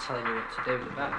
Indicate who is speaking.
Speaker 1: telling you what to do the that.